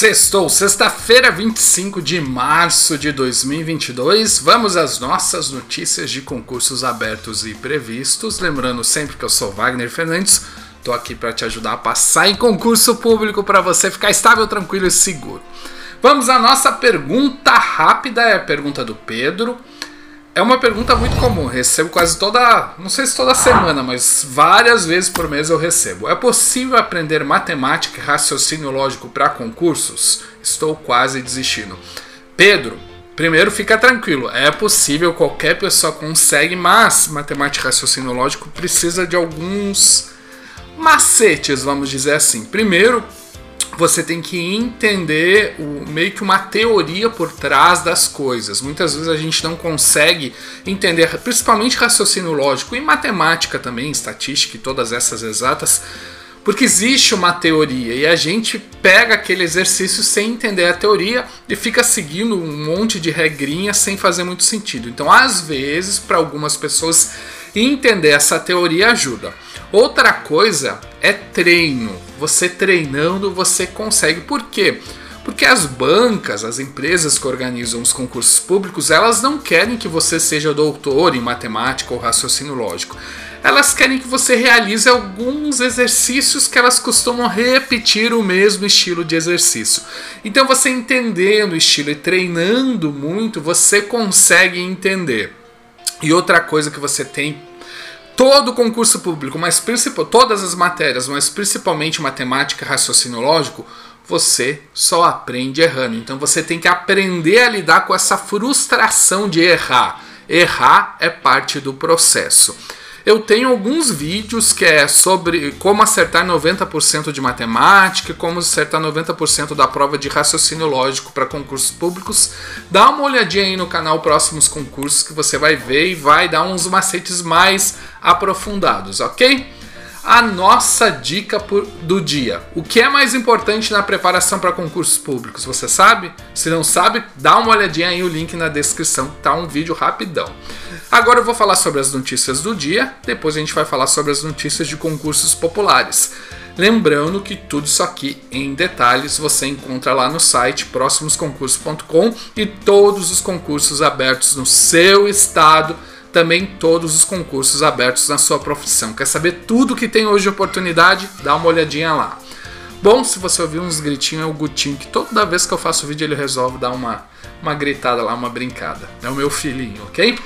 Sextou, sexta-feira, 25 de março de 2022. Vamos às nossas notícias de concursos abertos e previstos. Lembrando sempre que eu sou Wagner Fernandes, tô aqui para te ajudar a passar em concurso público para você ficar estável, tranquilo e seguro. Vamos à nossa pergunta rápida, é a pergunta do Pedro. É uma pergunta muito comum, recebo quase toda, não sei se toda semana, mas várias vezes por mês eu recebo. É possível aprender matemática e raciocínio lógico para concursos? Estou quase desistindo. Pedro, primeiro fica tranquilo, é possível, qualquer pessoa consegue, mas matemática e raciocínio lógico precisa de alguns macetes, vamos dizer assim. Primeiro, você tem que entender o, meio que uma teoria por trás das coisas. Muitas vezes a gente não consegue entender, principalmente raciocínio lógico e matemática também, estatística e todas essas exatas, porque existe uma teoria e a gente pega aquele exercício sem entender a teoria e fica seguindo um monte de regrinhas sem fazer muito sentido. Então, às vezes, para algumas pessoas, entender essa teoria ajuda. Outra coisa é treino. Você treinando, você consegue. Por quê? Porque as bancas, as empresas que organizam os concursos públicos, elas não querem que você seja doutor em matemática ou raciocínio lógico. Elas querem que você realize alguns exercícios que elas costumam repetir o mesmo estilo de exercício. Então, você entendendo o estilo e treinando muito, você consegue entender. E outra coisa que você tem todo concurso público, mas todas as matérias, mas principalmente matemática e raciocínio lógico, você só aprende errando. Então você tem que aprender a lidar com essa frustração de errar. Errar é parte do processo. Eu tenho alguns vídeos que é sobre como acertar 90% de matemática, como acertar 90% da prova de raciocínio lógico para concursos públicos. Dá uma olhadinha aí no canal Próximos Concursos que você vai ver e vai dar uns macetes mais aprofundados, ok? a nossa dica do dia. O que é mais importante na preparação para concursos públicos? Você sabe? Se não sabe, dá uma olhadinha aí o link na descrição, tá um vídeo rapidão. Agora eu vou falar sobre as notícias do dia, depois a gente vai falar sobre as notícias de concursos populares. Lembrando que tudo isso aqui em detalhes você encontra lá no site próximosconcursos.com e todos os concursos abertos no seu estado também todos os concursos abertos na sua profissão. Quer saber tudo que tem hoje de oportunidade? Dá uma olhadinha lá. Bom, se você ouvir uns gritinhos, é o Gutinho, que toda vez que eu faço vídeo ele resolve dar uma, uma gritada lá, uma brincada. É o meu filhinho, ok?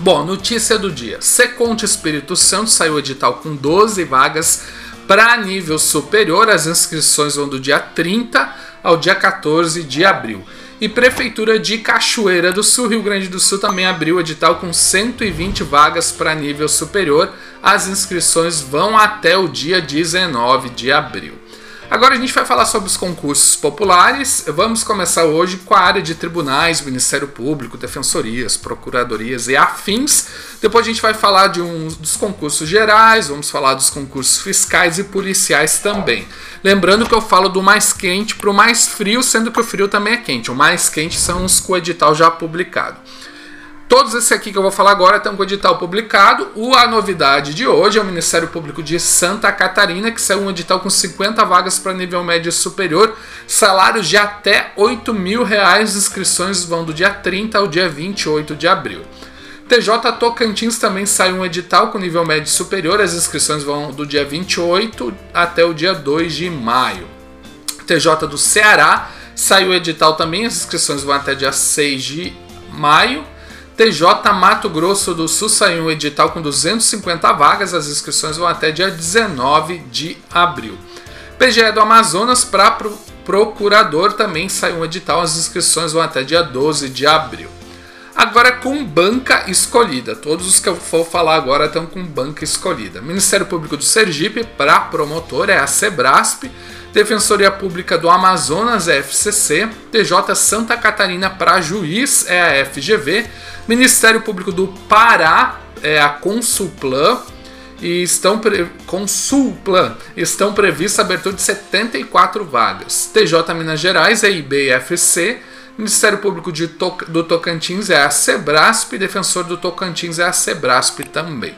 Bom, notícia do dia. Seconte Espírito Santo saiu edital com 12 vagas para nível superior. As inscrições vão do dia 30 ao dia 14 de abril. E Prefeitura de Cachoeira do Sul, Rio Grande do Sul, também abriu edital com 120 vagas para nível superior. As inscrições vão até o dia 19 de abril. Agora a gente vai falar sobre os concursos populares. Vamos começar hoje com a área de tribunais, Ministério Público, defensorias, procuradorias e afins. Depois a gente vai falar de um dos concursos gerais, vamos falar dos concursos fiscais e policiais também. Lembrando que eu falo do mais quente para o mais frio, sendo que o frio também é quente. O mais quente são os com edital já publicado. Todos esses aqui que eu vou falar agora estão com o edital publicado. O, a novidade de hoje é o Ministério Público de Santa Catarina, que saiu um edital com 50 vagas para nível médio superior, salários de até 8 mil reais. Inscrições vão do dia 30 ao dia 28 de abril. TJ Tocantins também saiu um edital com nível médio superior, as inscrições vão do dia 28 até o dia 2 de maio. TJ do Ceará saiu o edital também, as inscrições vão até dia 6 de maio. TJ Mato Grosso do Sul saiu um edital com 250 vagas, as inscrições vão até dia 19 de abril. PGE do Amazonas para procurador também saiu um edital, as inscrições vão até dia 12 de abril. Agora com banca escolhida, todos os que eu vou falar agora estão com banca escolhida. Ministério Público do Sergipe para promotor é a Sebrasp, Defensoria Pública do Amazonas é a FCC, TJ Santa Catarina para juiz é a FGV, Ministério Público do Pará é a Consulplan. E estão pre... Consulplan. Estão previstas abertura de 74 vagas. TJ Minas Gerais é IBFC, Ministério Público de to... do Tocantins é a Sebrasp, Defensor do Tocantins é a Sebrasp também.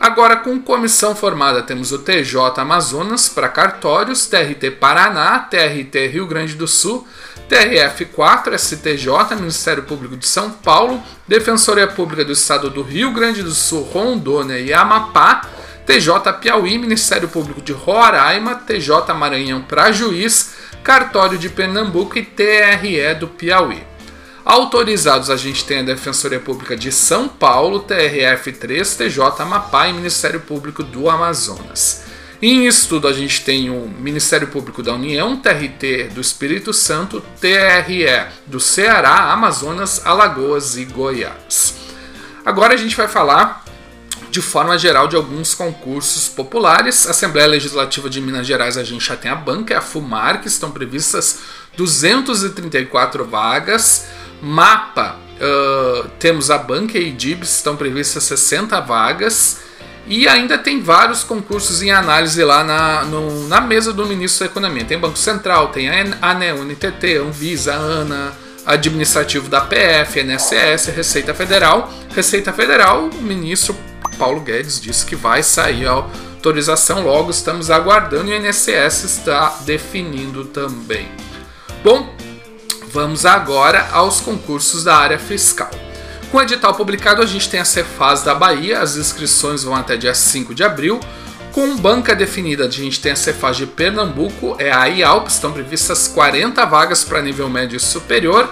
Agora, com comissão formada, temos o TJ Amazonas para cartórios, TRT Paraná, TRT Rio Grande do Sul, TRF4, STJ, Ministério Público de São Paulo, Defensoria Pública do Estado do Rio Grande do Sul, Rondônia e Amapá, TJ Piauí, Ministério Público de Roraima, TJ Maranhão para juiz, Cartório de Pernambuco e TRE do Piauí. Autorizados a gente tem a Defensoria Pública de São Paulo, TRF3, TJ Amapá e Ministério Público do Amazonas. Em estudo a gente tem o Ministério Público da União, TRT do Espírito Santo, TRE do Ceará, Amazonas, Alagoas e Goiás. Agora a gente vai falar de forma geral de alguns concursos populares. Assembleia Legislativa de Minas Gerais a gente já tem a banca, é a FUMAR, que estão previstas 234 vagas. Mapa, uh, temos a banca e DIBS, estão previstas 60 vagas. E ainda tem vários concursos em análise lá na, no, na mesa do ministro da Economia. Tem Banco Central, tem a ANE, UNTT, Anvisa, ANA, administrativo da PF, NSS, Receita Federal. Receita Federal, o ministro Paulo Guedes disse que vai sair a autorização logo, estamos aguardando e o INSS está definindo também. Bom, Vamos agora aos concursos da área fiscal. Com o edital publicado, a gente tem a Cefaz da Bahia, as inscrições vão até dia 5 de abril. Com banca definida, a gente tem a Cefaz de Pernambuco, é a IALP, estão previstas 40 vagas para nível médio e superior.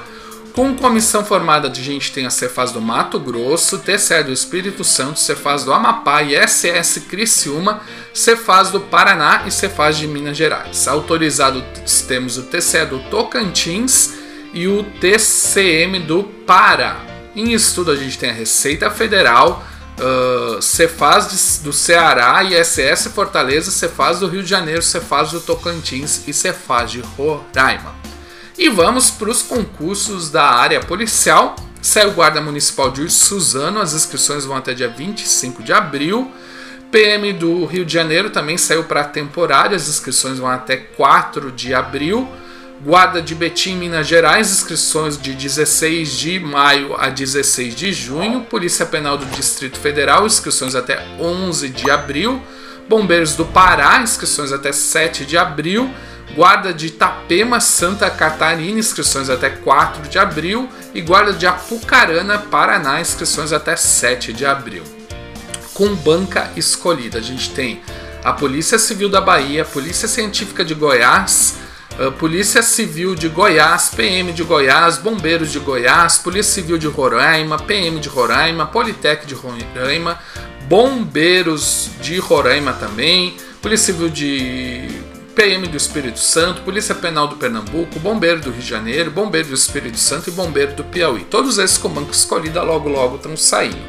Com comissão formada, a gente tem a Cefaz do Mato Grosso, TCE do Espírito Santo, Cefaz do Amapá e SS Criciúma, Cefaz do Paraná e Cefaz de Minas Gerais. Autorizados temos o TCE do Tocantins, e o TCM do Pará. Em estudo a gente tem a Receita Federal, uh, Cefaz do Ceará, ISS Fortaleza, Cefaz do Rio de Janeiro, Cefaz do Tocantins e Cefaz de Roraima. E vamos para os concursos da área policial. Saiu Guarda Municipal de Suzano, as inscrições vão até dia 25 de abril. PM do Rio de Janeiro também saiu para temporário, as inscrições vão até 4 de abril. Guarda de Betim, Minas Gerais, inscrições de 16 de maio a 16 de junho. Polícia Penal do Distrito Federal, inscrições até 11 de abril. Bombeiros do Pará, inscrições até 7 de abril. Guarda de Itapema, Santa Catarina, inscrições até 4 de abril. E Guarda de Apucarana, Paraná, inscrições até 7 de abril. Com banca escolhida, a gente tem a Polícia Civil da Bahia, Polícia Científica de Goiás, ah, Polícia Civil de Goiás, PM de Goiás, Bombeiros de Goiás, Polícia Civil de Roraima, PM de Roraima, Politec de Roraima, Bombeiros de Roraima também, Polícia Civil de PM do Espírito Santo, Polícia Penal do Pernambuco, Bombeiro do Rio de Janeiro, Bombeiro do Espírito Santo e Bombeiro do Piauí. Todos esses com banco escolhida logo logo estão saindo.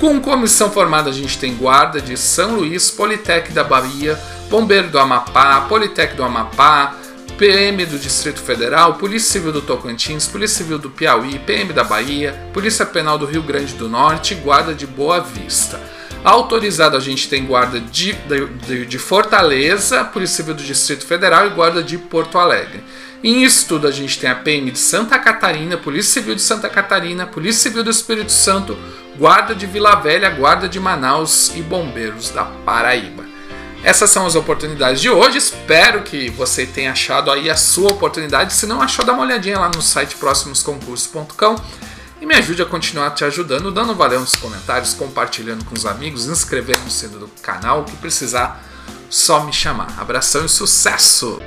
Com comissão formada a gente tem Guarda de São Luís, Politec da Bahia, Bombeiro do Amapá, Politec do Amapá, PM do Distrito Federal, Polícia Civil do Tocantins, Polícia Civil do Piauí, PM da Bahia, Polícia Penal do Rio Grande do Norte e Guarda de Boa Vista. Autorizado a gente tem Guarda de, de, de Fortaleza, Polícia Civil do Distrito Federal e Guarda de Porto Alegre. Em estudo a gente tem a PM de Santa Catarina, Polícia Civil de Santa Catarina, Polícia Civil do Espírito Santo, Guarda de Vila Velha, Guarda de Manaus e Bombeiros da Paraíba. Essas são as oportunidades de hoje. Espero que você tenha achado aí a sua oportunidade. Se não achou, dá uma olhadinha lá no site próximosconcursos.com me ajude a continuar te ajudando, dando valeu nos comentários, compartilhando com os amigos, inscrevendo-se no canal, o que precisar, só me chamar. Abração e sucesso!